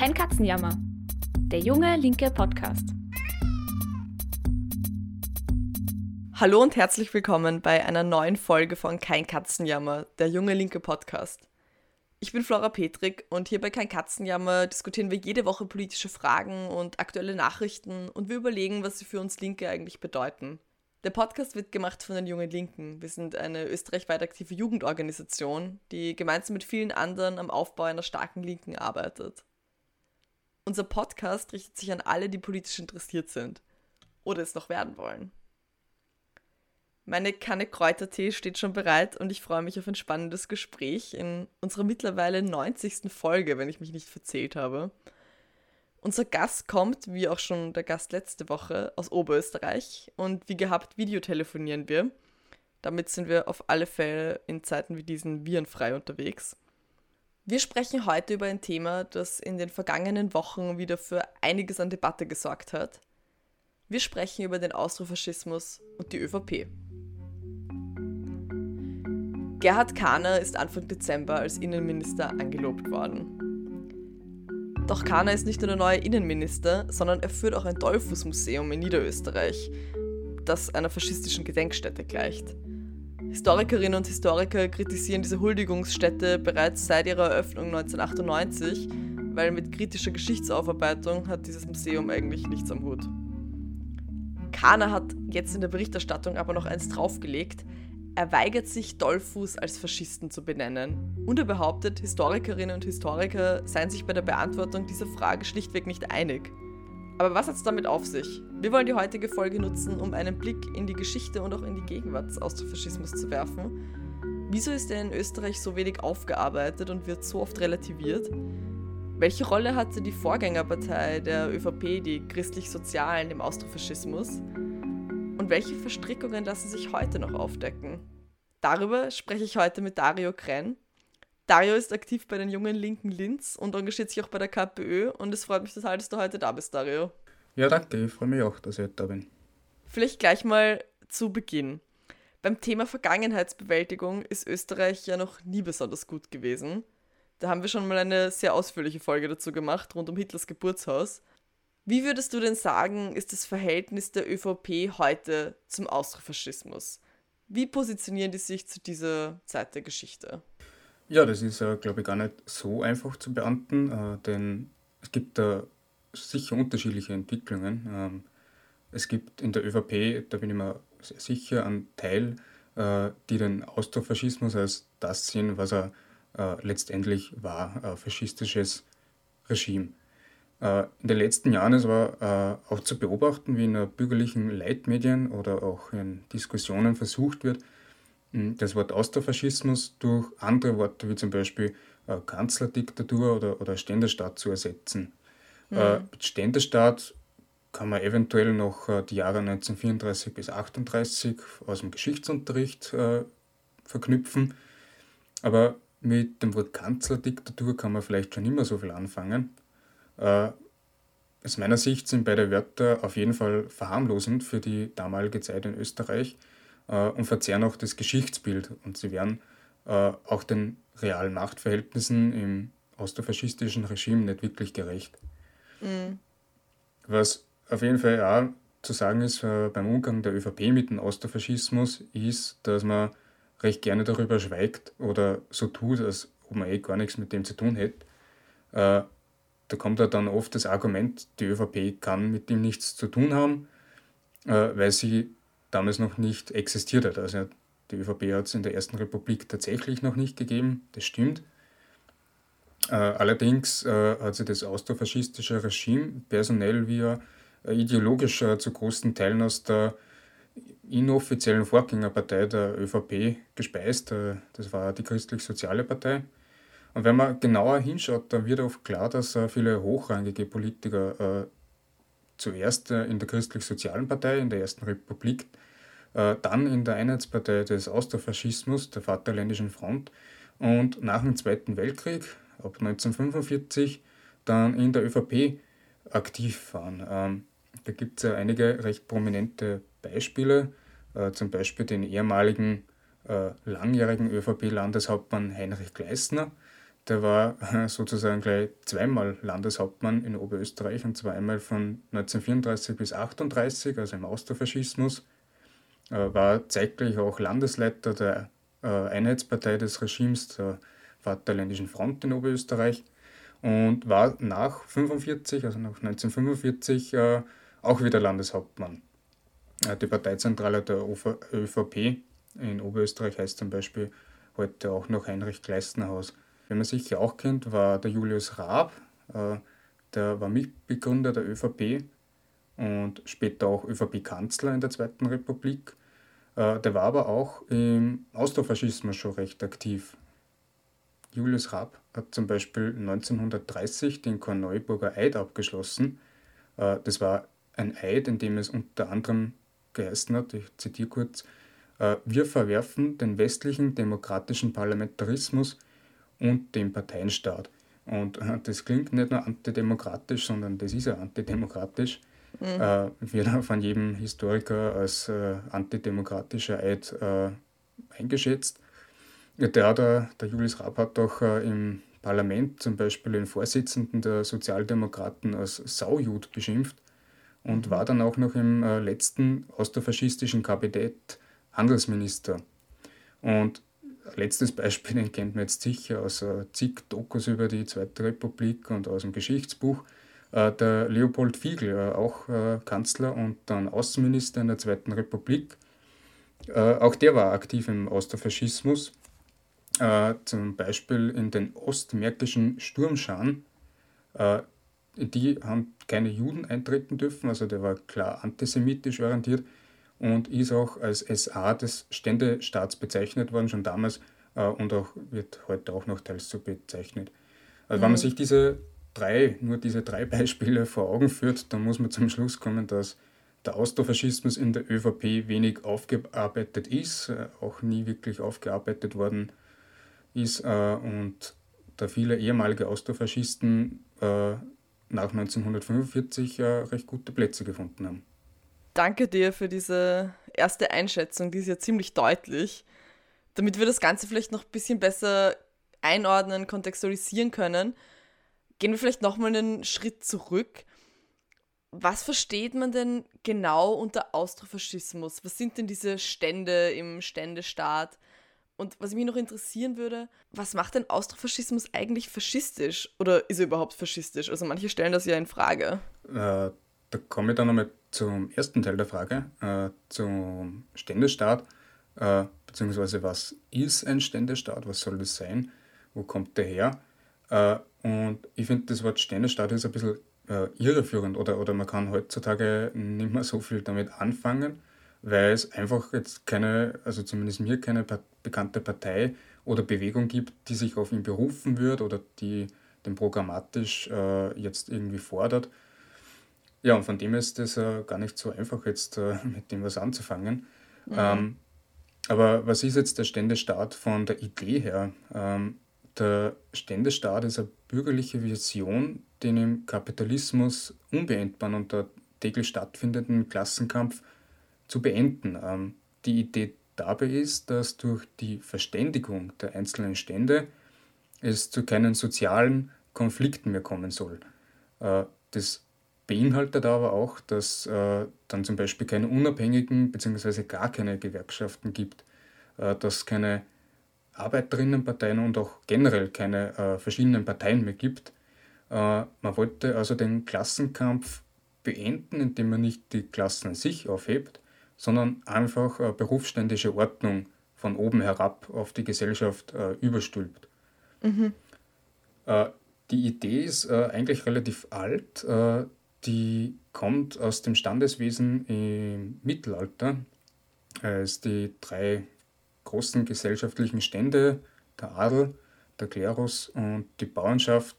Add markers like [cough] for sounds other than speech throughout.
Kein Katzenjammer. Der junge linke Podcast. Hallo und herzlich willkommen bei einer neuen Folge von Kein Katzenjammer, der junge linke Podcast. Ich bin Flora Petrik und hier bei Kein Katzenjammer diskutieren wir jede Woche politische Fragen und aktuelle Nachrichten und wir überlegen, was sie für uns Linke eigentlich bedeuten. Der Podcast wird gemacht von den Jungen Linken. Wir sind eine österreichweit aktive Jugendorganisation, die gemeinsam mit vielen anderen am Aufbau einer starken Linken arbeitet. Unser Podcast richtet sich an alle, die politisch interessiert sind oder es noch werden wollen. Meine Kanne Kräutertee steht schon bereit und ich freue mich auf ein spannendes Gespräch in unserer mittlerweile 90. Folge, wenn ich mich nicht verzählt habe. Unser Gast kommt, wie auch schon der Gast letzte Woche, aus Oberösterreich und wie gehabt videotelefonieren wir. Damit sind wir auf alle Fälle in Zeiten wie diesen virenfrei unterwegs. Wir sprechen heute über ein Thema, das in den vergangenen Wochen wieder für einiges an Debatte gesorgt hat. Wir sprechen über den Austrofaschismus und die ÖVP. Gerhard Kahner ist Anfang Dezember als Innenminister angelobt worden. Doch Kahner ist nicht nur der neue Innenminister, sondern er führt auch ein Dollfuß-Museum in Niederösterreich, das einer faschistischen Gedenkstätte gleicht. Historikerinnen und Historiker kritisieren diese Huldigungsstätte bereits seit ihrer Eröffnung 1998, weil mit kritischer Geschichtsaufarbeitung hat dieses Museum eigentlich nichts am Hut. Kahner hat jetzt in der Berichterstattung aber noch eins draufgelegt, er weigert sich, Dollfuß als Faschisten zu benennen. Und er behauptet, Historikerinnen und Historiker seien sich bei der Beantwortung dieser Frage schlichtweg nicht einig. Aber was hat es damit auf sich? Wir wollen die heutige Folge nutzen, um einen Blick in die Geschichte und auch in die Gegenwart des Austrofaschismus zu werfen. Wieso ist er in Österreich so wenig aufgearbeitet und wird so oft relativiert? Welche Rolle hatte die Vorgängerpartei der ÖVP, die christlich-sozialen, im Austrofaschismus? Und welche Verstrickungen lassen sich heute noch aufdecken? Darüber spreche ich heute mit Dario Krenn. Dario ist aktiv bei den jungen Linken Linz und engagiert sich auch bei der KPÖ und es freut mich total, dass du heute da bist, Dario. Ja, danke, ich freue mich auch, dass ich da bin. Vielleicht gleich mal zu Beginn. Beim Thema Vergangenheitsbewältigung ist Österreich ja noch nie besonders gut gewesen. Da haben wir schon mal eine sehr ausführliche Folge dazu gemacht, rund um Hitlers Geburtshaus. Wie würdest du denn sagen, ist das Verhältnis der ÖVP heute zum Austrofaschismus? Wie positionieren die sich zu dieser Zeit der Geschichte? Ja, das ist, äh, glaube ich, gar nicht so einfach zu beantworten, äh, denn es gibt da sicher unterschiedliche Entwicklungen. Ähm, es gibt in der ÖVP, da bin ich mir sicher, einen Teil, äh, die den Austrofaschismus als das sehen, was er äh, letztendlich war, ein faschistisches Regime. Äh, in den letzten Jahren es war äh, auch zu beobachten, wie in bürgerlichen Leitmedien oder auch in Diskussionen versucht wird, das Wort Austrofaschismus durch andere Worte wie zum Beispiel äh, Kanzlerdiktatur oder, oder Ständerstaat zu ersetzen. Mhm. mit Ständerstaat kann man eventuell noch die Jahre 1934 bis 1938 aus dem Geschichtsunterricht verknüpfen, aber mit dem Wort Kanzlerdiktatur kann man vielleicht schon immer so viel anfangen. Äh, aus meiner Sicht sind beide Wörter auf jeden Fall verharmlosend für die damalige Zeit in Österreich äh, und verzehren auch das Geschichtsbild und sie werden äh, auch den realen Machtverhältnissen im austrofaschistischen Regime nicht wirklich gerecht. Mhm. Was auf jeden Fall auch zu sagen ist beim Umgang der ÖVP mit dem Austrofaschismus, ist, dass man recht gerne darüber schweigt oder so tut, als ob man eh gar nichts mit dem zu tun hätte da kommt ja dann oft das Argument, die ÖVP kann mit dem nichts zu tun haben, äh, weil sie damals noch nicht existiert hat. Also die ÖVP hat es in der Ersten Republik tatsächlich noch nicht gegeben, das stimmt. Äh, allerdings äh, hat sich das austrofaschistische Regime personell wie ideologisch zu großen Teilen aus der inoffiziellen Vorgängerpartei der ÖVP gespeist. Das war die Christlich-Soziale Partei. Und wenn man genauer hinschaut, dann wird oft klar, dass äh, viele hochrangige Politiker äh, zuerst äh, in der Christlich-Sozialen Partei, in der Ersten Republik, äh, dann in der Einheitspartei des Austrofaschismus, der Vaterländischen Front und nach dem Zweiten Weltkrieg, ab 1945, dann in der ÖVP aktiv waren. Ähm, da gibt es ja einige recht prominente Beispiele, äh, zum Beispiel den ehemaligen äh, langjährigen ÖVP-Landeshauptmann Heinrich Gleisner, der war [laughs] sozusagen gleich zweimal Landeshauptmann in Oberösterreich und zwar einmal von 1934 bis 1938, also im Austrofaschismus, äh, war zeitgleich auch Landesleiter der äh, Einheitspartei des Regimes, der Vaterländischen Front in Oberösterreich und war nach 45, also nach 1945, äh, auch wieder Landeshauptmann. Die Parteizentrale der ÖVP in Oberösterreich heißt zum Beispiel heute auch noch Heinrich Gleisnerhaus. Wen man sicher auch kennt, war der Julius Raab, der war Mitbegründer der ÖVP und später auch ÖVP-Kanzler in der Zweiten Republik. Äh, der war aber auch im Austrofaschismus schon recht aktiv. Julius Raab hat zum Beispiel 1930 den Korneuburger Eid abgeschlossen. Äh, das war ein Eid, in dem es unter anderem geheißen hat, ich zitiere kurz, äh, wir verwerfen den westlichen demokratischen Parlamentarismus und den Parteienstaat. Und das klingt nicht nur antidemokratisch, sondern das ist ja antidemokratisch mhm. äh, wird von jedem Historiker als äh, antidemokratischer Eid äh, eingeschätzt. Der, hat, der Julius Raab hat auch äh, im Parlament zum Beispiel den Vorsitzenden der Sozialdemokraten als Saujud beschimpft und mhm. war dann auch noch im äh, letzten austrofaschistischen Kabinett Handelsminister. Und letztes Beispiel, den kennt man jetzt sicher aus äh, zig Dokus über die Zweite Republik und aus dem Geschichtsbuch. Äh, der Leopold Fiegel, äh, auch Kanzler und dann Außenminister in der Zweiten Republik, auch der war aktiv im Austrofaschismus, zum Beispiel in den ostmärkischen Sturmscharen. Die haben keine Juden eintreten dürfen, also der war klar antisemitisch orientiert und ist auch als SA des Ständestaats bezeichnet worden, schon damals und auch wird heute auch noch teils so bezeichnet. Also mhm. wenn man mhm. sich diese drei, nur diese drei Beispiele vor Augen führt, dann muss man zum Schluss kommen, dass der Austrofaschismus in der ÖVP wenig aufgearbeitet ist, äh, auch nie wirklich aufgearbeitet worden ist äh, und da viele ehemalige Austrofaschisten äh, nach 1945 recht gute Plätze gefunden haben. Danke dir für diese erste Einschätzung, die ist ja ziemlich deutlich. Damit wir das Ganze vielleicht noch ein bisschen besser einordnen, kontextualisieren können, Gehen wir vielleicht nochmal einen Schritt zurück. Was versteht man denn genau unter Austrofaschismus? Was sind denn diese Stände im Ständestaat? Und was mich noch interessieren würde, was macht denn Austrofaschismus eigentlich faschistisch? Oder ist er überhaupt faschistisch? Also manche stellen das ja in Frage. Äh, da komme ich dann nochmal zum ersten Teil der Frage, äh, zum Ständestaat, äh, beziehungsweise was ist ein Ständestaat, was soll das sein, wo kommt der her? Äh, und ich finde, das Wort Ständestaat ist ein bisschen äh, irreführend oder, oder man kann heutzutage nicht mehr so viel damit anfangen, weil es einfach jetzt keine, also zumindest mir keine bekannte Partei oder Bewegung gibt, die sich auf ihn berufen wird oder die den programmatisch äh, jetzt irgendwie fordert. Ja, und von dem ist es äh, gar nicht so einfach, jetzt äh, [laughs] mit dem was anzufangen. Mhm. Ähm, aber was ist jetzt der Ständestaat von der Idee her? Ähm, der Ständestaat ist eine bürgerliche Vision, den im Kapitalismus unbeendbaren und der täglich stattfindenden Klassenkampf zu beenden. Ähm, die Idee dabei ist, dass durch die Verständigung der einzelnen Stände es zu keinen sozialen Konflikten mehr kommen soll. Äh, das beinhaltet aber auch, dass äh, dann zum Beispiel keine unabhängigen bzw. gar keine Gewerkschaften gibt, äh, dass keine Arbeiterinnenparteien und auch generell keine äh, verschiedenen Parteien mehr gibt. Äh, man wollte also den Klassenkampf beenden, indem man nicht die Klassen an sich aufhebt, sondern einfach äh, berufsständische Ordnung von oben herab auf die Gesellschaft äh, überstülpt. Mhm. Die Idee ist eigentlich relativ alt. Die kommt aus dem Standeswesen im Mittelalter, als die drei großen gesellschaftlichen Stände, der Adel, der Klerus und die Bauernschaft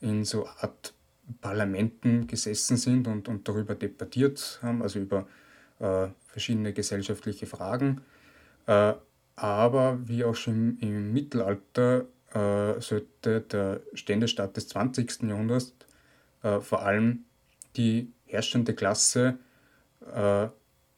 in so Art Parlamenten gesessen sind und, und darüber debattiert haben, also über äh, verschiedene gesellschaftliche Fragen. Äh, aber wie auch schon im Mittelalter äh, sollte der Ständestaat des 20. Jahrhunderts äh, vor allem die herrschende Klasse äh,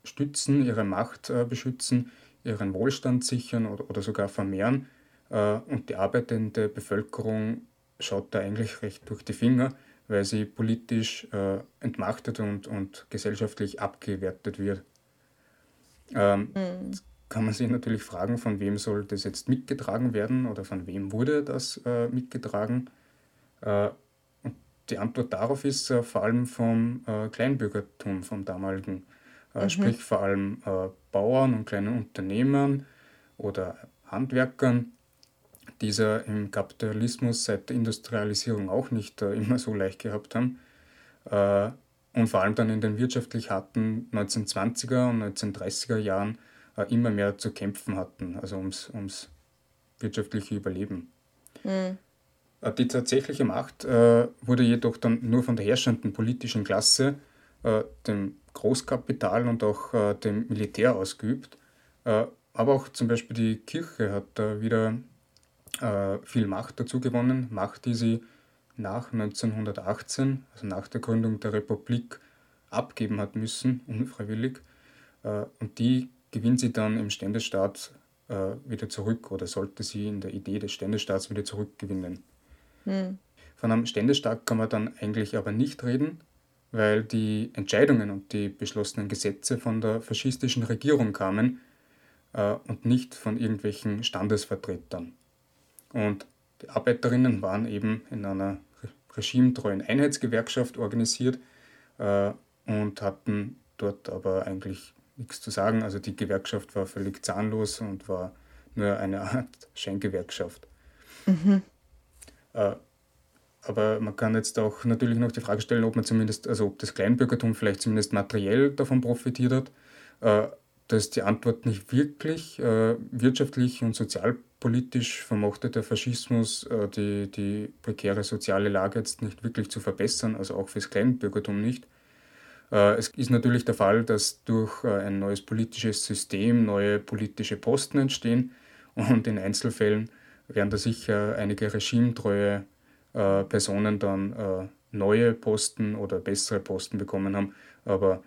stützen, ihre Macht äh, beschützen, ihren Wohlstand sichern oder, oder sogar vermehren, Äh, und die arbeitende Bevölkerung schaut da eigentlich recht durch die Finger, weil sie politisch äh, entmachtet und, und gesellschaftlich abgewertet wird. Ähm, mhm. Kann man sich natürlich fragen, von wem soll das jetzt mitgetragen werden oder von wem wurde das äh, mitgetragen? Äh, die Antwort darauf ist äh, vor allem vom äh, Kleinbürgertum, vom damaligen, äh, mhm. sprich vor allem äh, Bauern und kleinen Unternehmern oder Handwerkern, die es im Kapitalismus seit der Industrialisierung auch nicht immer so leicht gehabt haben und vor allem dann in den wirtschaftlich harten 1920er und 1930er Jahren äh, immer mehr zu kämpfen hatten, also ums, ums wirtschaftliche Überleben. Mhm. Äh, die tatsächliche Macht äh, wurde jedoch dann nur von der herrschenden politischen Klasse, äh, dem Großkapital und auch äh, dem Militär ausgeübt. Äh, aber auch zum Beispiel die Kirche hat da wieder viel Macht dazu gewonnen, Macht, die sie nach 1918, also nach der Gründung der Republik, abgeben hat müssen, unfreiwillig. Äh, und die gewinnt sie dann im Ständestaat äh, wieder zurück oder sollte sie in der Idee des Ständestaats wieder zurückgewinnen. Hm. Von einem Ständestaat kann man dann eigentlich aber nicht reden, weil die Entscheidungen und die beschlossenen Gesetze von der faschistischen Regierung kamen äh, und nicht von irgendwelchen Standesvertretern. Und die Arbeiterinnen waren eben in einer regimetreuen Einheitsgewerkschaft organisiert äh, und hatten dort aber eigentlich nichts zu sagen. Also die Gewerkschaft war völlig zahnlos und war nur eine Art Scheingewerkschaft. Mhm. Äh, aber man kann jetzt auch natürlich noch die Frage stellen, ob man zumindest, also ob das Kleinbürgertum vielleicht zumindest materiell davon profitiert hat. Äh, das ist die Antwort nicht wirklich. Äh, wirtschaftlich und sozialpolitisch vermochte der Faschismus die, die prekäre soziale Lage jetzt nicht wirklich zu verbessern, also auch fürs Kleinbürgertum nicht. Es ist natürlich der Fall, dass durch ein neues politisches System neue politische Posten entstehen und in Einzelfällen werden da sicher einige regimetreue Personen dann neue Posten oder bessere Posten bekommen haben. Aber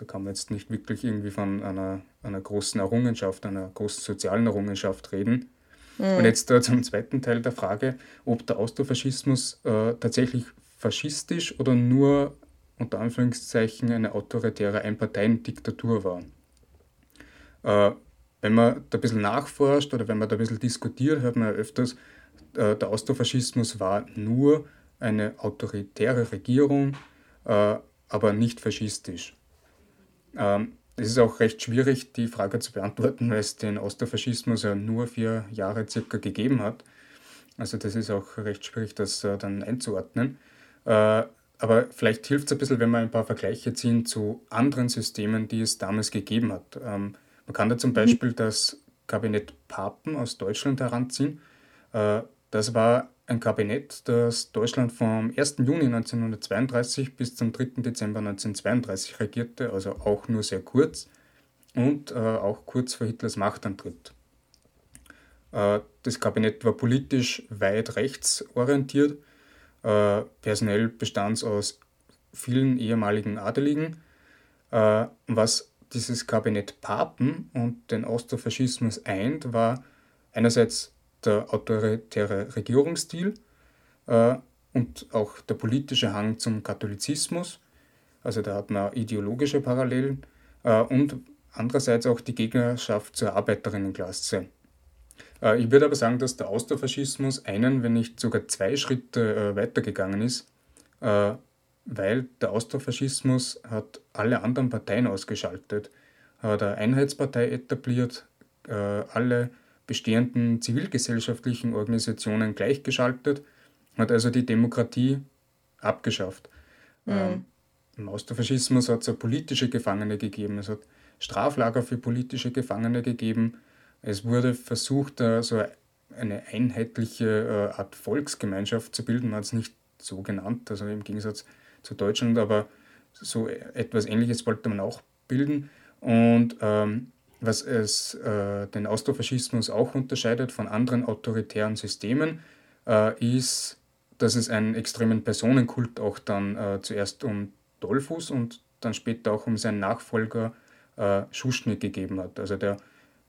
da kann man jetzt nicht wirklich irgendwie von einer, einer großen Errungenschaft, einer großen sozialen Errungenschaft reden. Mhm. Und jetzt äh, zum zweiten Teil der Frage, ob der Austrofaschismus äh, tatsächlich faschistisch oder nur unter Anführungszeichen eine autoritäre Einparteiendiktatur war. Wenn man da ein bisschen nachforscht oder wenn man da ein bisschen diskutiert, hört man ja öfters, äh, der Austrofaschismus war nur eine autoritäre Regierung, äh, aber nicht faschistisch. Ähm, es ist auch recht schwierig, die Frage zu beantworten, weil es den Osterfaschismus ja nur vier Jahre circa gegeben hat. Also das ist auch recht schwierig, das äh, dann einzuordnen. Aber vielleicht hilft es ein bisschen, wenn wir ein paar Vergleiche ziehen zu anderen Systemen, die es damals gegeben hat. Man kann da zum. Beispiel das Kabinett Papen aus Deutschland heranziehen. Äh, das war ein Kabinett, das Deutschland vom 1. Juni 1932 bis zum 3. Dezember 1932 regierte, also auch nur sehr kurz und äh, auch kurz vor Hitlers Machtantritt. Äh, das Kabinett war politisch weit rechts orientiert. Personell bestand es aus vielen ehemaligen Adeligen. Was dieses Kabinett Papen und den Austrofaschismus eint, war einerseits der autoritäre Regierungsstil äh, und auch der politische Hang zum Katholizismus. Also da hat man ideologische Parallelen äh, und andererseits auch die Gegnerschaft zur Arbeiterinnenklasse. Äh, ich würde aber sagen, dass der Austrofaschismus einen, wenn nicht sogar zwei Schritte äh, weitergegangen ist, äh, weil der Austrofaschismus hat alle anderen Parteien ausgeschaltet, hat eine Einheitspartei etabliert, äh, alle bestehenden zivilgesellschaftlichen Organisationen gleichgeschaltet, hat also die Demokratie abgeschafft. Mhm. Ähm, Im Austrofaschismus hat es ja politische Gefangene gegeben, es hat Straflager für politische Gefangene gegeben. Es wurde versucht, äh, so eine einheitliche äh, Art Volksgemeinschaft zu bilden. Man hat es nicht so genannt, also im Gegensatz zu Deutschland, aber so etwas Ähnliches wollte man auch bilden. Und ähm, was es äh, den Austrofaschismus auch unterscheidet von anderen autoritären Systemen, äh, ist, dass es einen extremen Personenkult auch dann äh, zuerst um Dollfuß und dann später auch um seinen Nachfolger äh, Schuschnigg gegeben hat. Also der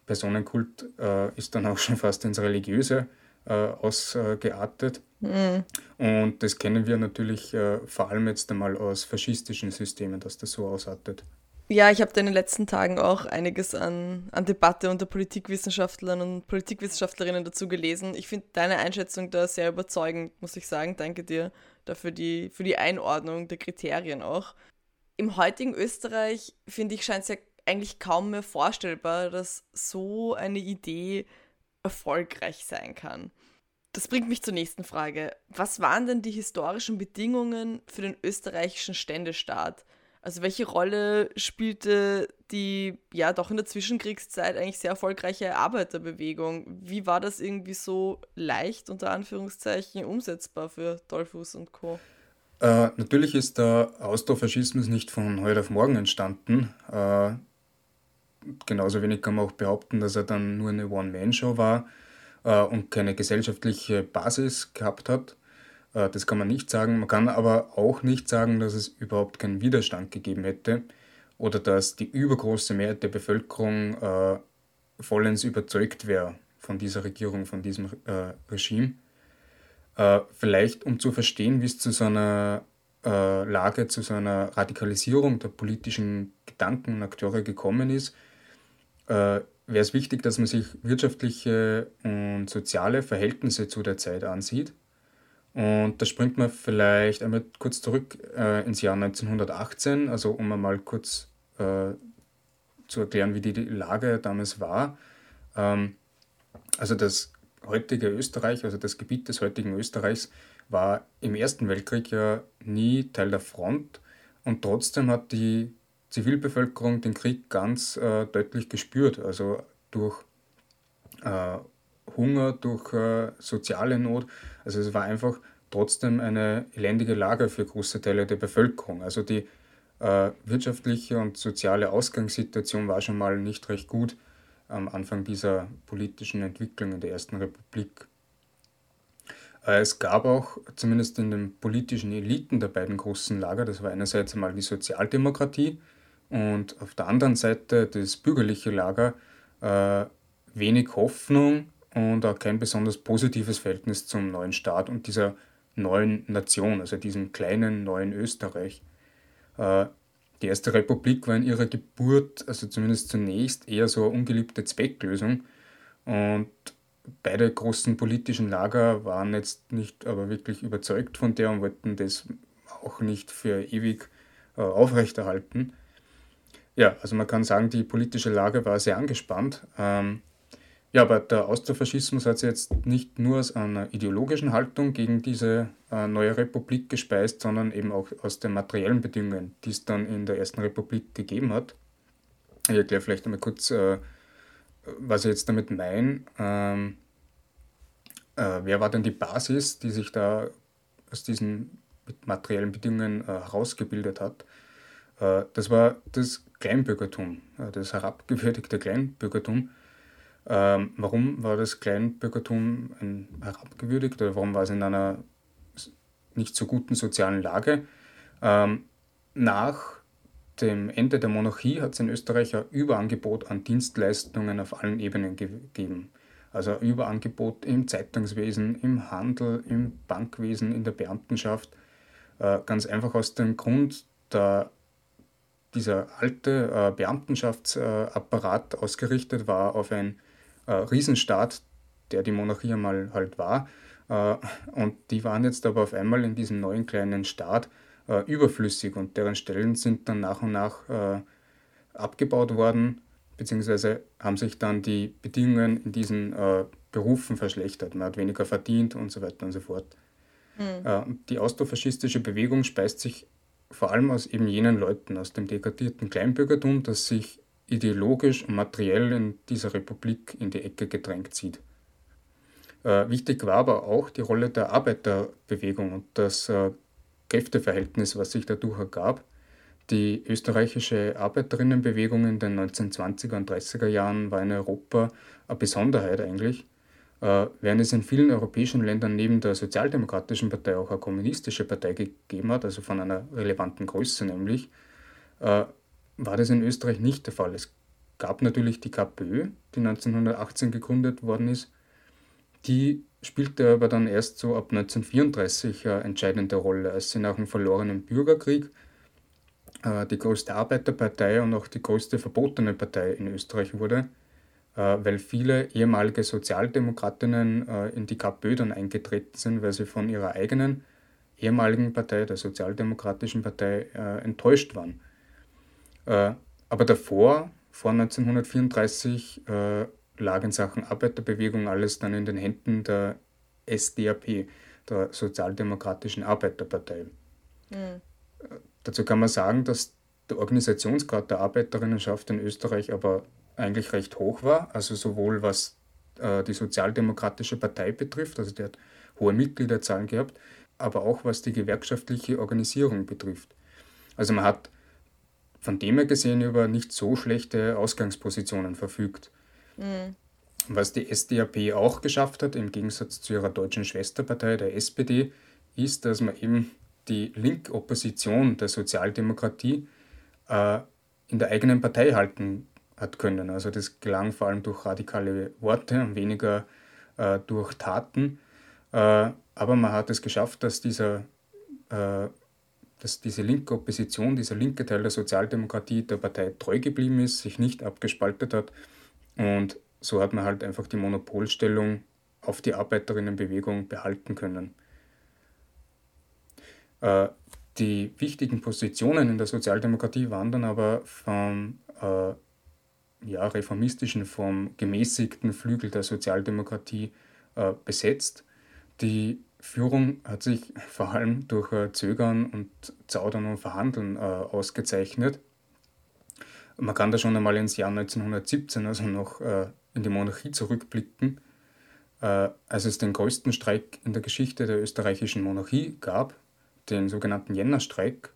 Personenkult äh, ist dann auch schon fast ins Religiöse äh, ausgeartet. Mhm. Und das kennen wir natürlich äh, vor allem jetzt einmal aus faschistischen Systemen, dass das so ausartet. Ja, ich habe da in den letzten Tagen auch einiges an, an Debatte unter Politikwissenschaftlern und Politikwissenschaftlerinnen dazu gelesen. Ich finde deine Einschätzung da sehr überzeugend, muss ich sagen. Danke dir dafür die, für die Einordnung der Kriterien auch. Im heutigen Österreich, finde ich, scheint es ja eigentlich kaum mehr vorstellbar, dass so eine Idee erfolgreich sein kann. Das bringt mich zur nächsten Frage. Was waren denn die historischen Bedingungen für den österreichischen Ständestaat? Also welche Rolle spielte die ja doch in der Zwischenkriegszeit eigentlich sehr erfolgreiche Arbeiterbewegung? Wie war das irgendwie so leicht unter Anführungszeichen umsetzbar für Dollfuß und Co? Äh, natürlich ist der Austrofaschismus nicht von heute auf morgen entstanden. Äh, genauso wenig kann man auch behaupten, dass er dann nur eine One-Man-Show war äh, und keine gesellschaftliche Basis gehabt hat. Äh, das kann man nicht sagen. Man kann aber auch nicht sagen, dass es überhaupt keinen Widerstand gegeben hätte oder dass die übergroße Mehrheit der Bevölkerung äh, vollends überzeugt wäre von dieser Regierung, von diesem äh, Regime. Äh, vielleicht um zu verstehen, wie es zu so einer äh, Lage, zu so einer Radikalisierung der politischen Gedanken und Akteure gekommen ist, äh, wäre es wichtig, dass man sich wirtschaftliche und soziale Verhältnisse zu der Zeit ansieht und da springt man vielleicht einmal kurz zurück äh, ins Jahr 1918, also um einmal kurz äh, zu erklären, wie die, Lage damals war. Ähm, also das heutige Österreich, also das Gebiet des heutigen Österreichs, war im Ersten Weltkrieg ja nie Teil der Front und trotzdem hat die Zivilbevölkerung den Krieg ganz äh, deutlich gespürt, also durch äh, Hunger, durch äh, soziale Not. Also es war einfach trotzdem eine elendige Lage für große Teile der Bevölkerung. Also die äh, wirtschaftliche und soziale Ausgangssituation war schon mal nicht recht gut am Anfang dieser politischen Entwicklung in der Ersten Republik. Äh, es gab auch, zumindest in den politischen Eliten der beiden großen Lager, das war einerseits einmal die Sozialdemokratie und auf der anderen Seite das bürgerliche Lager, äh, wenig Hoffnung und auch kein besonders positives Verhältnis zum neuen Staat und dieser neuen Nation, also diesem kleinen neuen Österreich. Äh, die Erste Republik war in ihrer Geburt, also zumindest zunächst, eher so eine ungeliebte Zwecklösung. Und beide großen politischen Lager waren jetzt nicht aber wirklich überzeugt von der und wollten das auch nicht für ewig äh, aufrechterhalten. Ja, also man kann sagen, die politische Lage war sehr angespannt. Ähm, ja, aber der Austrofaschismus hat sich jetzt nicht nur aus einer ideologischen Haltung gegen diese äh, neue Republik gespeist, sondern eben auch aus den materiellen Bedingungen, die es dann in der Ersten Republik gegeben hat. Ich erkläre vielleicht einmal kurz, äh, was ich jetzt damit meine. Ähm, äh, wer war denn die Basis, die sich da aus diesen materiellen Bedingungen äh, herausgebildet hat? Äh, das war das Kleinbürgertum, äh, das herabgewürdigte Kleinbürgertum ähm, warum war das Kleinbürgertum ein herabgewürdigt oder warum war es in einer nicht so guten sozialen Lage? Ähm, nach dem Ende der Monarchie hat es in Österreich ein Überangebot an Dienstleistungen auf allen Ebenen gegeben. Also ein Überangebot im Zeitungswesen, im Handel, im Bankwesen, in der Beamtenschaft. Äh, ganz einfach aus dem Grund, da dieser alte äh, Beamtenschaftsapparat ausgerichtet war auf ein äh, Riesenstaat, der die Monarchie einmal halt war. Äh, und die waren jetzt aber auf einmal in diesem neuen kleinen Staat äh, überflüssig und deren Stellen sind dann nach und nach äh, abgebaut worden, beziehungsweise haben sich dann die Bedingungen in diesen äh, Berufen verschlechtert. Man hat weniger verdient und so weiter und so fort. Mhm. die austrofaschistische Bewegung speist sich vor allem aus eben jenen Leuten, aus dem degradierten Kleinbürgertum, das sich ideologisch und materiell in dieser Republik in die Ecke gedrängt sieht. Äh, wichtig war aber auch die Rolle der Arbeiterbewegung und das äh, Kräfteverhältnis, was sich dadurch ergab. Die österreichische Arbeiterinnenbewegung in den 1920er und 30er Jahren war in Europa eine Besonderheit eigentlich, während es in vielen europäischen Ländern neben der Sozialdemokratischen Partei auch eine kommunistische Partei gegeben hat, also von einer relevanten Größe nämlich, äh, war das in Österreich nicht der Fall. Es gab natürlich die KPÖ, die 1918 gegründet worden ist. Die spielte aber dann erst so ab 1934 eine entscheidende Rolle, als sie nach dem verlorenen Bürgerkrieg äh, die größte Arbeiterpartei und auch die größte verbotene Partei in Österreich wurde, äh, weil viele ehemalige Sozialdemokratinnen äh, in die KPÖ dann eingetreten sind, weil sie von ihrer eigenen ehemaligen Partei, der Sozialdemokratischen Partei, enttäuscht waren. Aber davor, vor 1934, lag in Sachen Arbeiterbewegung alles dann in den Händen der SDAP, der Sozialdemokratischen Arbeiterpartei. Mhm. Dazu kann man sagen, dass der Organisationsgrad der Arbeiterinnenschaft in Österreich aber eigentlich recht hoch war, also sowohl was äh, die Sozialdemokratische Partei betrifft, also die hat hohe Mitgliederzahlen gehabt, aber auch was die gewerkschaftliche Organisierung betrifft. Also man hat von dem her gesehen über nicht so schlechte Ausgangspositionen verfügt. Mhm. Was die SDAP auch geschafft hat, im Gegensatz zu ihrer deutschen Schwesterpartei, der SPD, ist, dass man eben die Linkopposition der Sozialdemokratie äh, in der eigenen Partei halten hat können. Also das gelang vor allem durch radikale Worte und weniger äh, durch Taten. Äh, aber man hat es geschafft, dass, dieser, äh, dass diese linke Opposition, dieser linke Teil der Sozialdemokratie der Partei treu geblieben ist, sich nicht abgespaltet hat und so hat man halt einfach die Monopolstellung auf die Arbeiterinnenbewegung behalten können. Äh, die wichtigen Positionen in der Sozialdemokratie waren dann aber vom äh, ja, reformistischen, vom gemäßigten Flügel der Sozialdemokratie äh, besetzt. Die Führung hat sich [laughs] vor allem durch äh, Zögern und Zaudern und Verhandeln äh, ausgezeichnet. Man kann da schon einmal ins Jahr 1917, also noch äh, in die Monarchie zurückblicken, äh, als es den größten Streik in der Geschichte der österreichischen Monarchie gab, den sogenannten Jännerstreik.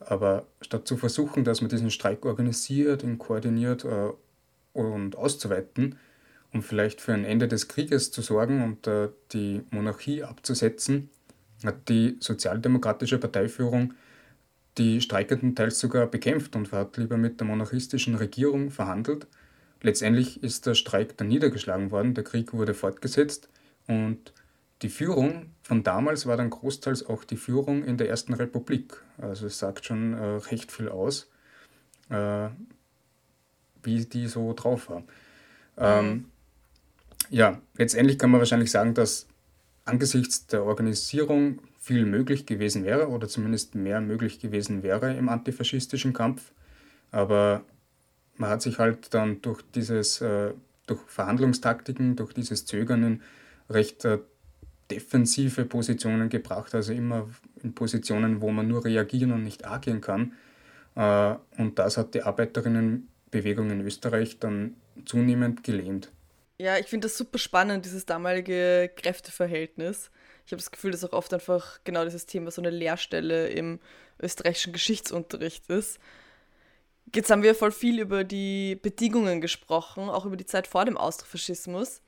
Aber statt zu versuchen, dass man diesen Streik organisiert und koordiniert äh, und auszuweiten, um vielleicht für ein Ende des Krieges zu sorgen und äh, die Monarchie abzusetzen, hat die sozialdemokratische Parteiführung die Streikenden teils sogar bekämpft und hat lieber mit der monarchistischen Regierung verhandelt. Letztendlich ist der Streik dann niedergeschlagen worden, der Krieg wurde fortgesetzt und die Führung von damals war dann großteils auch die Führung in der Ersten Republik. Also es sagt schon äh, recht viel aus, äh, wie die so drauf war. Ähm, mhm. ja, letztendlich kann man wahrscheinlich sagen, dass angesichts der Organisierung viel möglich gewesen wäre oder zumindest mehr möglich gewesen wäre im antifaschistischen Kampf. Aber man hat sich halt dann durch dieses, äh, durch Verhandlungstaktiken, durch dieses Zögern recht äh, defensive Positionen gebracht, also immer in Positionen, wo man nur reagieren und nicht agieren kann. Äh, und das hat die Arbeiterinnenbewegung in Österreich dann zunehmend gelähmt. Ja, ich finde das super spannend, dieses damalige Kräfteverhältnis. Ich habe das Gefühl, dass auch oft einfach genau dieses Thema so eine Lehrstelle im österreichischen Geschichtsunterricht ist. Jetzt haben wir voll viel über die Bedingungen gesprochen, auch über die Zeit vor dem Austrofaschismus.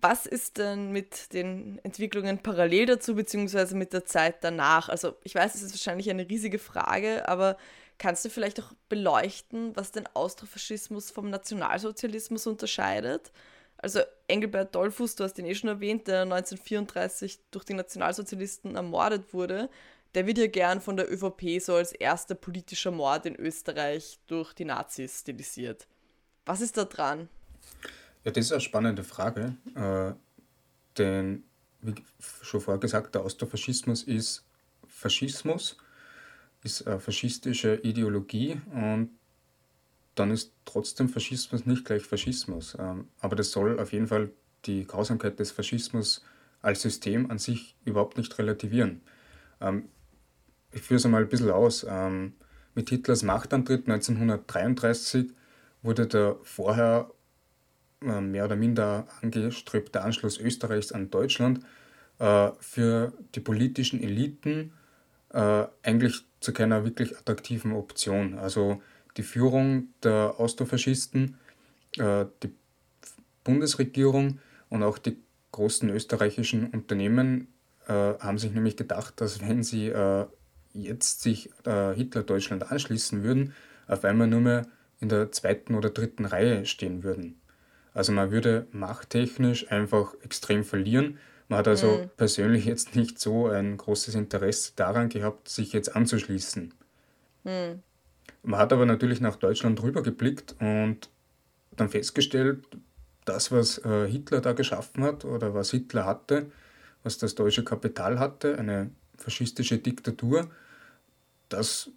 Was ist denn mit den Entwicklungen parallel dazu, beziehungsweise mit der Zeit danach? Also ich weiß, es ist wahrscheinlich eine riesige Frage, aber kannst du vielleicht auch beleuchten, was den Austrofaschismus vom Nationalsozialismus unterscheidet? Also Engelbert Dollfuß, du hast ihn eh schon erwähnt, der 1934 durch die Nationalsozialisten ermordet wurde, der wird ja gern von der ÖVP so als erster politischer Mord in Österreich durch die Nazis stilisiert. Was ist da dran? Ja, das ist eine spannende Frage. Äh, denn, wie schon vorher gesagt, der Austrofaschismus ist Faschismus, ist eine faschistische Ideologie und dann ist trotzdem Faschismus nicht gleich Faschismus. Ähm, aber das soll auf jeden Fall die Grausamkeit des Faschismus als System an sich überhaupt nicht relativieren. Ähm, ich führe es einmal ein bisschen aus. Ähm, mit Hitlers Machtantritt 1933 wurde der vorher mehr oder minder angestrebte Anschluss Österreichs an Deutschland äh, für die politischen Eliten äh, eigentlich zu keiner wirklich attraktiven Option. Also die Führung der Austrofaschisten, die Bundesregierung und auch die großen österreichischen Unternehmen haben sich nämlich gedacht, dass wenn sie jetzt sich Hitler Deutschland anschließen würden, auf einmal nur mehr in der zweiten oder dritten Reihe stehen würden. Also man würde machttechnisch einfach extrem verlieren. Man hat also mhm. persönlich jetzt nicht so ein großes Interesse daran gehabt, sich jetzt anzuschließen. Mhm. Man hat aber natürlich nach Deutschland rübergeblickt und dann festgestellt, das, was äh, Hitler da geschaffen hat oder was Hitler hatte, was das deutsche Kapital hatte, eine faschistische Diktatur, das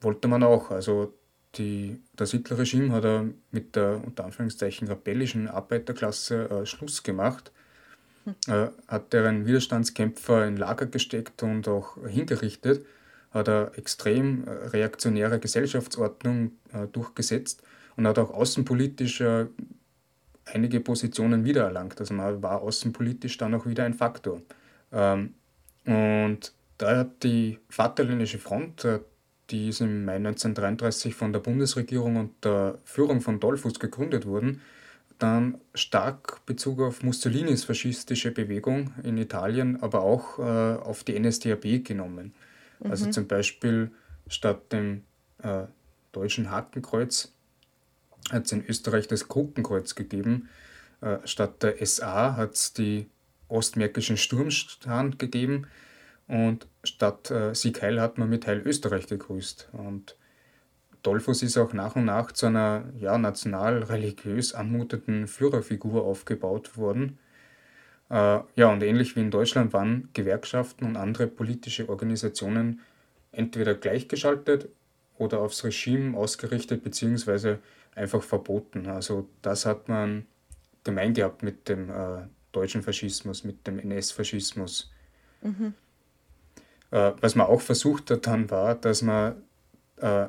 wollte man auch. Also die, das Hitler-Regime hat er mit der unter Anführungszeichen rebellischen Arbeiterklasse äh, Schluss gemacht, hm. äh, hat deren Widerstandskämpfer in Lager gesteckt und auch hingerichtet, hat er extrem äh, reaktionäre Gesellschaftsordnung äh, durchgesetzt und hat auch außenpolitisch äh, einige Positionen wiedererlangt. Also man war außenpolitisch dann auch wieder ein Faktor. Ähm, und da hat die Vaterländische Front, äh, die ist im Mai 1933 von der Bundesregierung und der Führung von Dollfuß gegründet worden, dann stark Bezug auf Mussolinis faschistische Bewegung in Italien, aber auch äh, auf die NSDAP genommen. Also mhm. Also zum Beispiel statt dem äh, deutschen Hakenkreuz hat es in Österreich das Krukenkreuz gegeben. Äh, statt der SA hat es die ostmärkischen Sturmstern gegeben und statt äh, Sieg Heil hat man mit Heil Österreich gegrüßt. Und Dolphus ist auch nach und nach zu einer ja, national-religiös anmutenden Führerfigur aufgebaut worden. Äh, ja, und ähnlich wie in Deutschland waren Gewerkschaften und andere politische Organisationen entweder gleichgeschaltet oder aufs Regime ausgerichtet beziehungsweise einfach verboten. Also das hat man gemein gehabt mit dem äh, deutschen Faschismus, mit dem NS-Faschismus. Mhm. Äh, was man auch versucht hat dann war, dass man äh,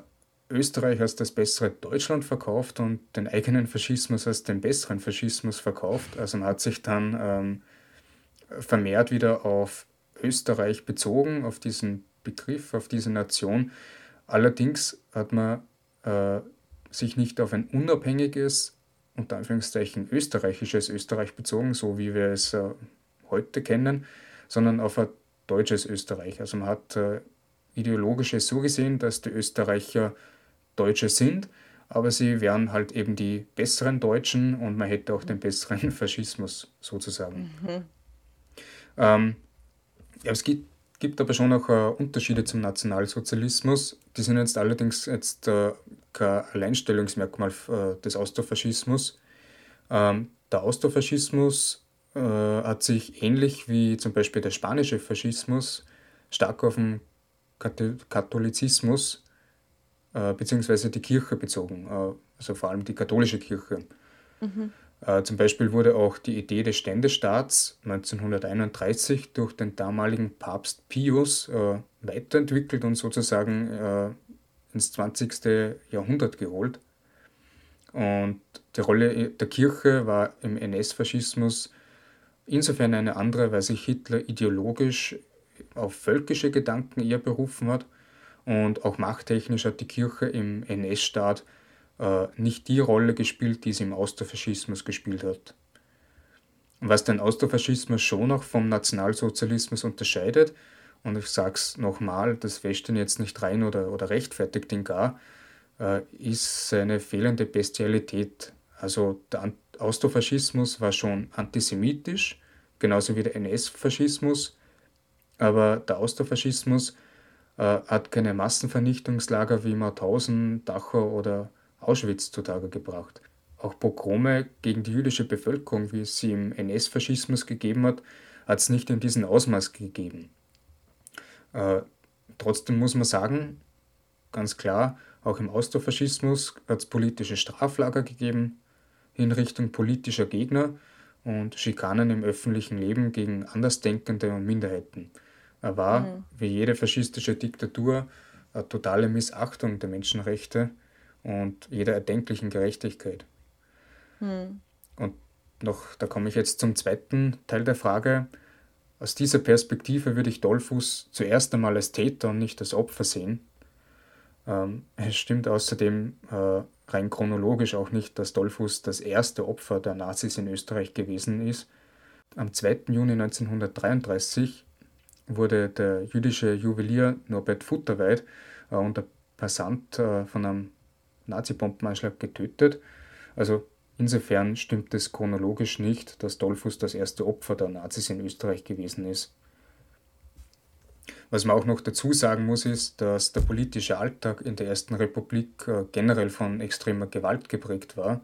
Österreich als das bessere Deutschland verkauft und den eigenen Faschismus als den besseren Faschismus verkauft. Also man hat sich dann ähm, vermehrt wieder auf Österreich bezogen, auf diesen Begriff, auf diese Nation. Allerdings hat man äh, sich nicht auf ein unabhängiges, unter Anführungszeichen österreichisches Österreich bezogen, so wie wir es äh, heute kennen, sondern auf ein deutsches Österreich. Also man hat äh, ideologisch es so gesehen, dass die Österreicher Deutsche sind, aber sie wären halt eben die besseren Deutschen und man hätte auch den besseren [laughs] Faschismus sozusagen. Mhm. Ähm, ja, es gibt, gibt aber schon auch äh, Unterschiede zum Nationalsozialismus. Die sind jetzt allerdings jetzt äh, kein Alleinstellungsmerkmal äh, des Austrofaschismus. Ähm, der Austrofaschismus äh, hat sich ähnlich wie zum Beispiel der spanische Faschismus stark auf den Katholizismus äh, bzw. die Kirche bezogen, äh, also vor allem die katholische Kirche. Mhm. Äh, zum Beispiel wurde auch die Idee des Ständestaats 1931 durch den damaligen Papst Pius äh, weiterentwickelt und sozusagen äh, ins 20. Jahrhundert geholt. Und die Rolle der Kirche war im NS-Faschismus insofern eine andere, weil sich Hitler ideologisch auf völkische Gedanken eher berufen hat und auch machttechnisch hat die Kirche im NS-Staat äh, nicht die Rolle gespielt, die sie im Austrofaschismus gespielt hat. Was den Austrofaschismus schon auch vom Nationalsozialismus unterscheidet, und ich sage es nochmal, das wäscht ihn jetzt nicht rein oder, oder rechtfertigt ihn gar, äh, ist seine fehlende Bestialität. Also der Austrofaschismus war schon antisemitisch, genauso wie der NS-Faschismus, aber der Austrofaschismus äh, hat keine Massenvernichtungslager wie Mauthausen, Dachau oder Auschwitz zutage gebracht. Auch Pogrome gegen die jüdische Bevölkerung, wie es sie im NS-Faschismus gegeben hat, hat es nicht in diesem Ausmaß gegeben. Äh, trotzdem muss man sagen, ganz klar, auch im Austrofaschismus hat es politische Straflager gegeben, Hinrichtung politischer Gegner und Schikanen im öffentlichen Leben gegen Andersdenkende und Minderheiten. Er war, mhm. wie jede faschistische Diktatur, eine totale Missachtung der Menschenrechte und jeder erdenklichen Gerechtigkeit. Mhm. Und noch, da komme ich jetzt zum zweiten Teil der Frage. Aus dieser Perspektive würde ich Dollfuß zuerst einmal als Täter und nicht als Opfer sehen. Ähm, es stimmt außerdem äh, rein chronologisch auch nicht, dass Dollfuß das erste Opfer der Nazis in Österreich gewesen ist. Am 2. Juni 1933 wurde der jüdische Juwelier Norbert Futterweit äh, und der Passant äh, von einem Nazi-Bombenanschlag getötet. Also insofern stimmt es chronologisch nicht, dass Dollfuß das erste Opfer der Nazis in Österreich gewesen ist. Was man auch noch dazu sagen muss, ist, dass der politische Alltag in der Ersten Republik äh, generell von extremer Gewalt geprägt war.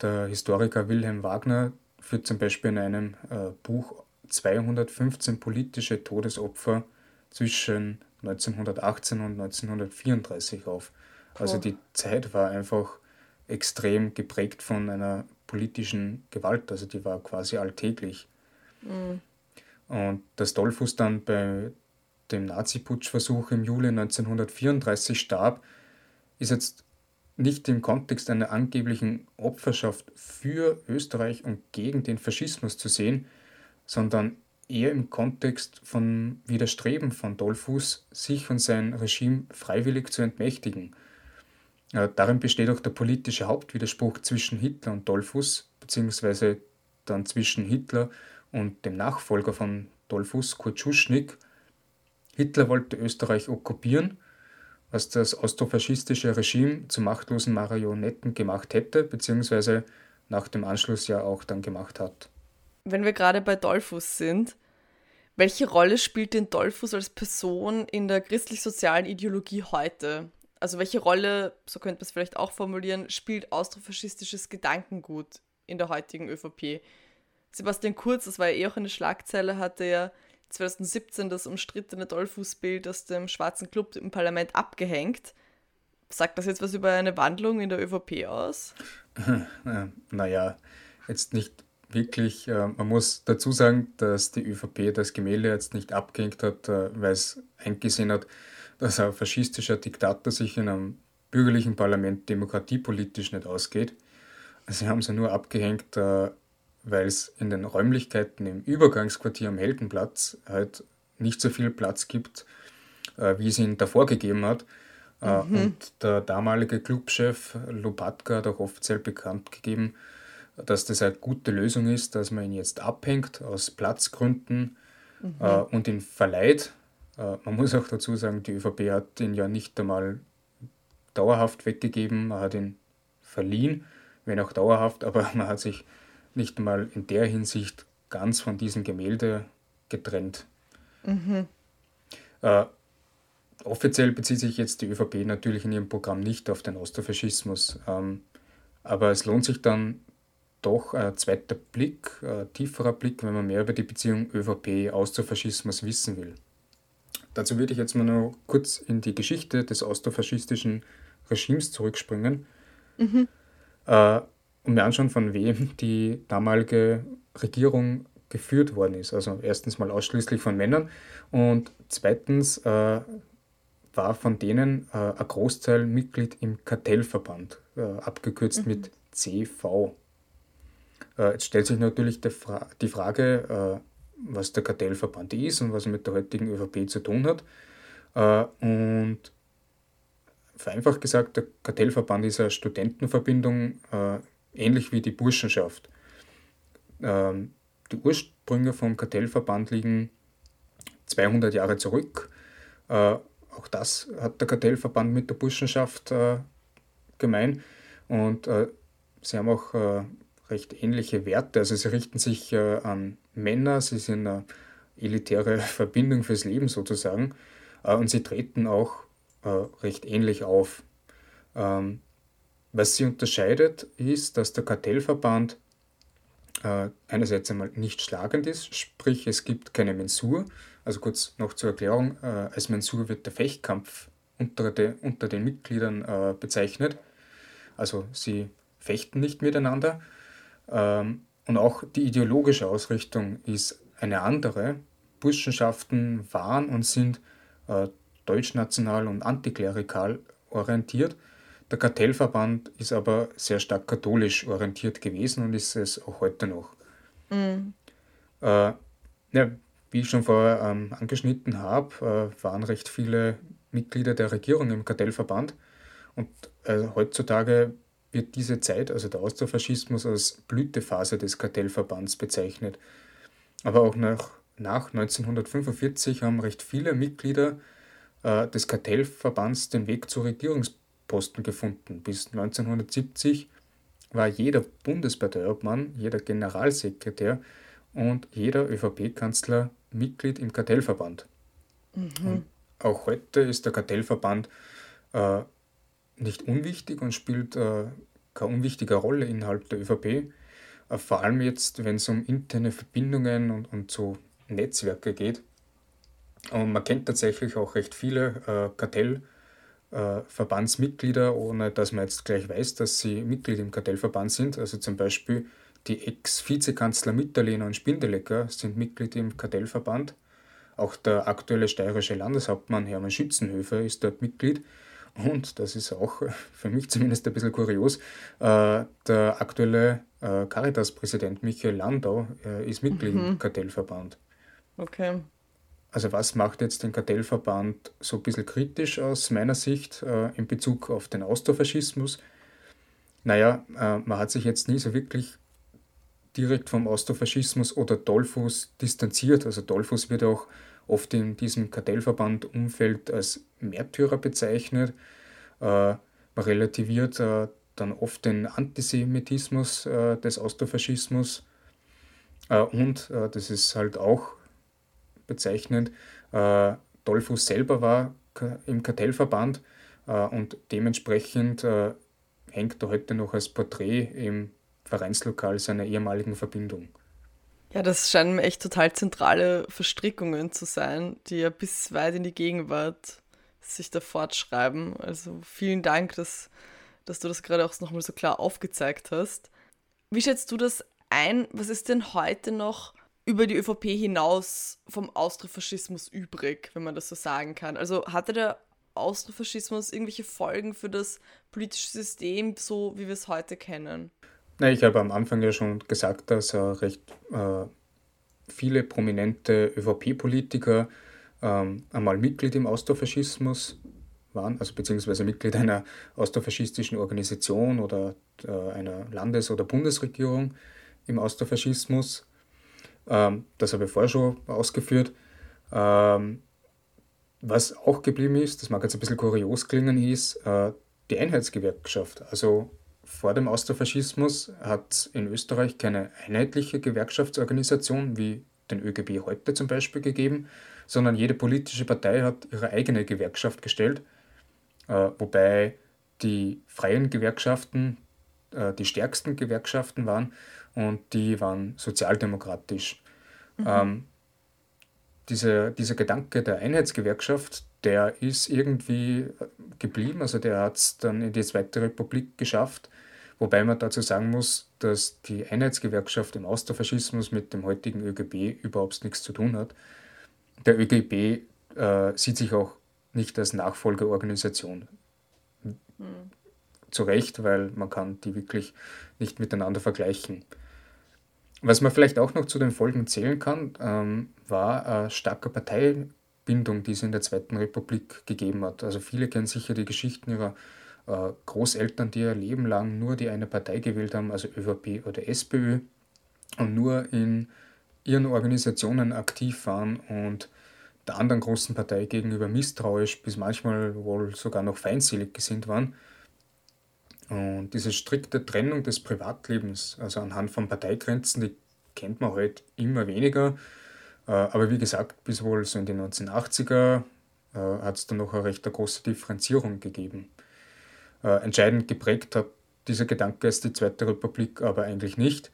Der Historiker Wilhelm Wagner führt zum Beispiel in einem äh, Buch 215 politische Todesopfer zwischen 1918 und 1934 auf. Also die Zeit war einfach extrem geprägt von einer politischen Gewalt, also die war quasi alltäglich. Mhm. Und dass Dollfuß dann bei dem Nazi-Putschversuch im Juli 1934 starb, ist jetzt nicht im Kontext einer angeblichen Opferschaft für Österreich und gegen den Faschismus zu sehen, sondern eher im Kontext von Widerstreben von Dollfuß, sich und sein Regime freiwillig zu entmächtigen. Darin besteht auch der politische Hauptwiderspruch zwischen Hitler und Dollfuß, beziehungsweise dann zwischen Hitler und dem Nachfolger von Dollfuß, Kurt Schuschnigg. Hitler wollte Österreich okkupieren, was das austrofaschistische Regime zu machtlosen Marionetten gemacht hätte, beziehungsweise nach dem Anschluss ja auch dann gemacht hat wenn wir gerade bei Dollfuß sind, welche Rolle spielt denn Dollfuß als Person in der christlich-sozialen Ideologie heute? Also welche Rolle, so könnte man es vielleicht auch formulieren, spielt austrofaschistisches Gedankengut in der heutigen ÖVP? Sebastian Kurz, das war ja eh auch eine Schlagzeile, hatte ja 2017 das umstrittene Dollfuß-Bild aus dem Schwarzen Club im Parlament abgehängt. Sagt das jetzt was über eine Wandlung in der ÖVP aus? [laughs] Naja, jetzt nicht wirklich, äh, man muss dazu sagen, dass die ÖVP das Gemälde jetzt nicht abgehängt hat, äh, weil es eingesehen hat, dass ein faschistischer Diktator sich in einem bürgerlichen Parlament demokratiepolitisch nicht ausgeht. Sie haben sie nur abgehängt, äh, weil es in den Räumlichkeiten im Übergangsquartier am Heldenplatz halt nicht so viel Platz gibt, wie es ihnen davor gegeben hat. Mhm. Und der damalige Clubchef Lopatka hat auch offiziell bekannt gegeben, dass das eine gute Lösung ist, dass man ihn jetzt abhängt aus Platzgründen mhm. äh, und ihn verleiht. Äh, man muss auch dazu sagen, die ÖVP hat ihn ja nicht einmal dauerhaft weggegeben, man hat ihn verliehen, wenn auch dauerhaft, aber [laughs] man hat sich nicht einmal in der Hinsicht ganz von diesem Gemälde getrennt. Mhm. Äh, offiziell bezieht sich jetzt die ÖVP natürlich in ihrem Programm nicht auf den Austrofaschismus, ähm, aber es lohnt sich dann doch ein zweiter Blick, ein tieferer Blick, wenn man mehr über die Beziehung ÖVP-Austrofaschismus wissen will. Dazu würde ich jetzt mal noch kurz in die Geschichte des austrofaschistischen Regimes zurückspringen mhm. äh, und mir anschauen, von wem die damalige Regierung geführt worden ist. Also erstens mal ausschließlich von Männern und zweitens äh, war von denen äh, ein Großteil Mitglied im Kartellverband, äh, abgekürzt mhm. mit CV. Äh, jetzt stellt sich natürlich die, Fra die Frage, äh, was der Kartellverband ist und was er mit der heutigen ÖVP zu tun hat. Äh, und vereinfacht gesagt, der Kartellverband ist eine Studentenverbindung, ähnlich wie die Burschenschaft. Ähm, die Ursprünge vom Kartellverband liegen 200 Jahre zurück. Auch das hat der Kartellverband mit der Burschenschaft gemein. Und sie haben auch recht ähnliche Werte. Also sie richten sich äh, an Männer, sie sind eine elitäre [laughs] Verbindung fürs Leben sozusagen äh, und sie treten auch äh, recht ähnlich auf. Ähm, was sie unterscheidet, ist, dass der Kartellverband äh, einerseits einmal nicht schlagend ist, sprich es gibt keine Mensur. Also kurz noch zur Erklärung, äh, als Mensur wird der Fechtkampf unter, de, unter den Mitgliedern äh, bezeichnet. Also sie fechten nicht miteinander, ähm, und auch die ideologische Ausrichtung ist eine andere. Burschenschaften waren und sind äh, deutschnational und antiklerikal orientiert. Der Kartellverband ist aber sehr stark katholisch orientiert gewesen und ist es auch heute noch. Mhm. Äh, ja, wie ich schon vorher ähm, angeschnitten habe, äh, waren recht viele Mitglieder der Regierung im Kartellverband. Und äh, heutzutage wird diese Zeit, also der Austrofaschismus, als Blütephase des Kartellverbands bezeichnet. Aber auch nach, nach 1945 haben recht viele Mitglieder äh, des Kartellverbands den Weg zur Regierungs Posten gefunden. Bis 1970 war jeder Bundesparteiobmann, jeder Generalsekretär und jeder ÖVP-Kanzler Mitglied im Kartellverband. Mhm. Auch heute ist der Kartellverband äh, nicht unwichtig und spielt äh, keine unwichtige Rolle innerhalb der ÖVP. Äh, vor allem jetzt, wenn es um interne Verbindungen und, und so Netzwerke geht. Und man kennt tatsächlich auch recht viele äh, Kartellverbandsmitglieder, ohne dass man jetzt gleich weiß, dass sie Mitglied im Kartellverband sind. Also zum Beispiel die Ex-Vizekanzler Mitterlehner und Spindelecker sind Mitglied im Kartellverband. Auch der aktuelle steirische Landeshauptmann Hermann Schützenhöfer ist dort Mitglied. Und, das ist auch [laughs] für mich zumindest ein bisschen kurios, äh, der aktuelle äh, Caritas-Präsident Michael Landau äh, ist Mitglied mhm. im Kartellverband. Okay. Also was macht jetzt den Kartellverband so ein bisschen kritisch aus meiner Sicht äh, in Bezug auf den Austrofaschismus? Naja, äh, man hat sich jetzt nie so wirklich direkt vom Austrofaschismus oder Dollfuß distanziert. Also Dollfuß wird auch oft in diesem Kartellverband-Umfeld als Märtyrer bezeichnet. Äh, man relativiert äh, dann oft den Antisemitismus äh, des Austrofaschismus. Äh, und äh, das ist halt auch bezeichnend, äh, Dollfuß selber war im Kartellverband und dementsprechend hängt er heute noch als Porträt im Vereinslokal seiner ehemaligen Verbindung. Ja, das scheinen mir echt total zentrale Verstrickungen zu sein, die ja bis weit in die Gegenwart sich da fortschreiben. Also vielen Dank, dass, dass du das gerade auch nochmal so klar aufgezeigt hast. Wie schätzt du das ein? Was ist denn heute noch über die ÖVP hinaus vom Austrofaschismus übrig, wenn man das so sagen kann? Also hatte der Austrofaschismus irgendwelche Folgen für das politische System, so wie wir es heute kennen? Na, ich habe am Anfang ja schon gesagt, dass äh, recht äh, viele prominente ÖVP-Politiker ähm, einmal Mitglied im Austrofaschismus waren, also beziehungsweise Mitglied einer austrofaschistischen Organisation oder äh, einer Landes- oder Bundesregierung im Austrofaschismus. Ähm, das habe ich vorher schon ausgeführt. Ähm, was auch geblieben ist, das mag jetzt ein bisschen kurios klingen, ist äh, die Einheitsgewerkschaft. Also vor dem Austrofaschismus hat es in Österreich keine einheitliche Gewerkschaftsorganisation wie den ÖGB heute zum Beispiel gegeben, sondern jede politische Partei hat ihre eigene Gewerkschaft gestellt, äh, wobei die freien Gewerkschaften äh, die stärksten Gewerkschaften waren und die waren sozialdemokratisch. Mhm. Ähm, diese, dieser Gedanke der Einheitsgewerkschaft, der ist irgendwie geblieben, also der hat es dann in die Zweite Republik geschafft Wobei man dazu sagen muss, dass die Einheitsgewerkschaft im Austrofaschismus mit dem heutigen ÖGB überhaupt nichts zu tun hat. Der ÖGB äh, sieht sich auch nicht als Nachfolgeorganisation. Hm. Zu Recht, weil man kann die wirklich nicht miteinander vergleichen. Was man vielleicht auch noch zu den Folgen zählen kann, ähm, war eine starke Parteibindung, die es in der Zweiten Republik gegeben hat. Also viele kennen sicher die Geschichten ihrer äh, Großeltern, die ihr Leben lang nur die eine Partei gewählt haben, also ÖVP oder SPÖ, und nur in ihren Organisationen aktiv waren und der anderen großen Partei gegenüber misstrauisch bis manchmal wohl sogar noch feindselig gesinnt waren. Und diese strikte Trennung des Privatlebens, also anhand von Parteigrenzen, die kennt man heute halt immer weniger. Äh, aber wie gesagt, bis wohl so in den 1980er äh, hat es dann noch eine recht große Differenzierung gegeben. Äh, entscheidend geprägt hat dieser Gedanke ist die Zweite Republik aber eigentlich nicht.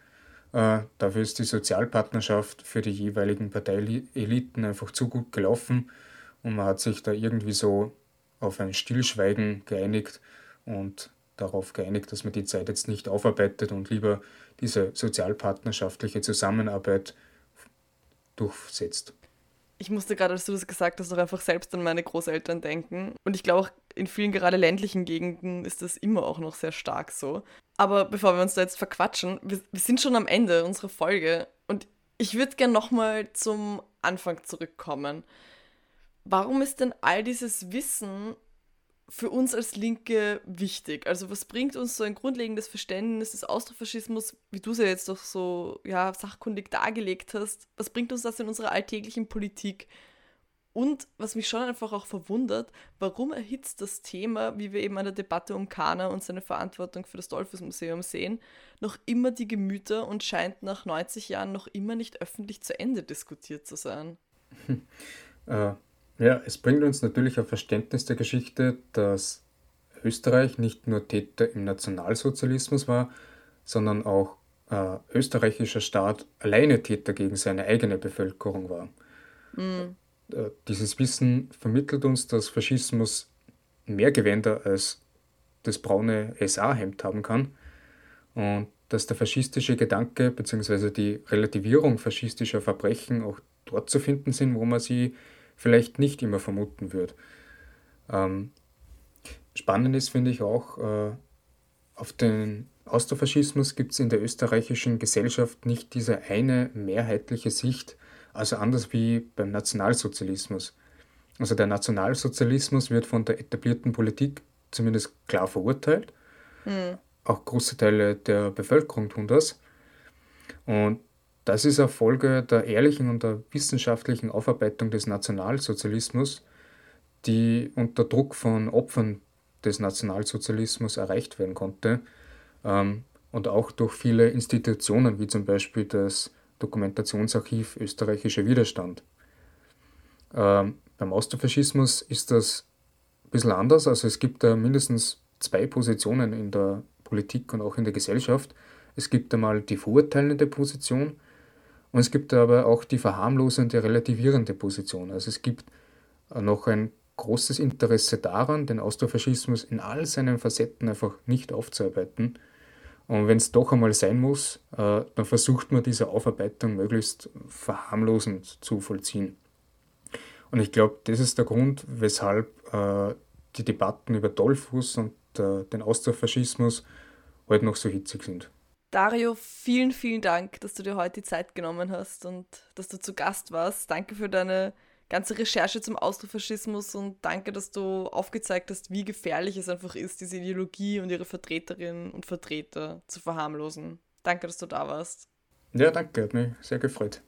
Äh, dafür ist die Sozialpartnerschaft für die jeweiligen Parteieliten einfach zu gut gelaufen und man hat sich da irgendwie so auf ein Stillschweigen geeinigt und darauf geeinigt, dass man die Zeit jetzt nicht aufarbeitet und lieber diese sozialpartnerschaftliche Zusammenarbeit durchsetzt ich musste gerade, als du das gesagt hast, auch einfach selbst an meine Großeltern denken. Und ich glaube auch in vielen gerade ländlichen Gegenden ist das immer auch noch sehr stark so. Aber bevor wir uns da jetzt verquatschen, wir, wir sind schon am Ende unserer Folge und ich würde gerne nochmal zum Anfang zurückkommen. Warum ist denn all dieses Wissen für uns als Linke wichtig? Also was bringt uns so ein grundlegendes Verständnis des Austrofaschismus, wie du es ja jetzt doch so ja, sachkundig dargelegt hast, was bringt uns das in unserer alltäglichen Politik? Und was mich schon einfach auch verwundert, warum erhitzt das Thema, wie wir eben an der Debatte um Kana und seine Verantwortung für das Dollfuß-Museum sehen, noch immer die Gemüter und scheint nach 90 Jahren noch immer nicht öffentlich zu Ende diskutiert zu sein. [laughs] Äh, ja, es bringt uns natürlich ein Verständnis der Geschichte, dass Österreich nicht nur Täter im Nationalsozialismus war, sondern auch äh, österreichischer Staat alleine Täter gegen seine eigene Bevölkerung war. Mhm. Äh, dieses Wissen vermittelt uns, dass Faschismus mehr Gewänder als das braune SA-Hemd haben kann und dass der faschistische Gedanke bzw. die Relativierung faschistischer Verbrechen auch dort zu finden sind, wo man sie vielleicht nicht immer vermuten wird. Ähm, spannend ist, finde ich auch, äh, auf den Austrofaschismus gibt es in der österreichischen Gesellschaft nicht diese eine mehrheitliche Sicht, also anders wie beim Nationalsozialismus. Also der Nationalsozialismus wird von der etablierten Politik zumindest klar verurteilt. Mhm. Auch große Teile der Bevölkerung tun das. Und das ist eine Folge der ehrlichen und der wissenschaftlichen Aufarbeitung des Nationalsozialismus, die unter Druck von Opfern des Nationalsozialismus erreicht werden konnte ähm, und auch durch viele Institutionen wie zum Beispiel das Dokumentationsarchiv Österreichischer Widerstand. Ähm, beim Austrofaschismus ist das ein bisschen anders. Also es gibt da mindestens zwei Positionen in der Politik und auch in der Gesellschaft. Es gibt einmal die verurteilende Position und es gibt aber auch die verharmlosende, relativierende Position. Also es gibt noch ein großes Interesse daran, den Austrofaschismus in all seinen Facetten einfach nicht aufzuarbeiten und wenn es doch einmal sein muss, äh, dann versucht man diese Aufarbeitung möglichst verharmlosend zu vollziehen. Und ich glaube, das ist der Grund, weshalb äh, die Debatten über Dollfuß und äh, den Austrofaschismus heute noch so hitzig sind. Dario, vielen, vielen Dank, dass du dir heute die Zeit genommen hast und dass du zu Gast warst. Danke für deine ganze Recherche zum Austrofaschismus und danke, dass du aufgezeigt hast, wie gefährlich es einfach ist, diese Ideologie und ihre Vertreterinnen und Vertreter zu verharmlosen. Danke, dass du da warst. Ja, danke, hat mich sehr gefreut.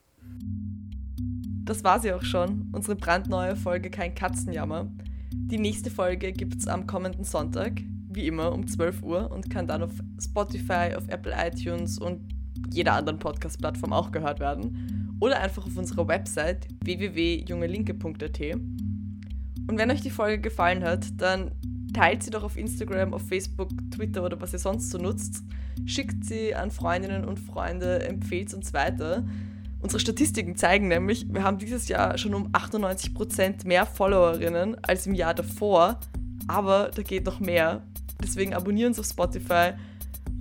Das war sie auch schon, unsere brandneue Folge Kein Katzenjammer. Die nächste Folge gibt es am kommenden Sonntag, wie immer um 12 Uhr und kann dann auf Spotify, auf Apple iTunes und jeder anderen Podcast-Plattform auch gehört werden oder einfach auf unserer Website www.jungelinke.at. Und wenn euch die Folge gefallen hat, dann teilt sie doch auf Instagram, auf Facebook, Twitter oder was ihr sonst so nutzt. Schickt sie an Freundinnen und Freunde, empfehlt uns weiter. Unsere Statistiken zeigen nämlich, wir haben dieses Jahr schon um 98% mehr Followerinnen als im Jahr davor, aber da geht noch mehr. Deswegen abonnieren uns auf Spotify,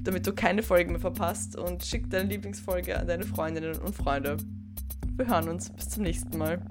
damit du keine Folgen mehr verpasst und schick deine Lieblingsfolge an deine Freundinnen und Freunde. Wir hören uns. Bis zum nächsten Mal.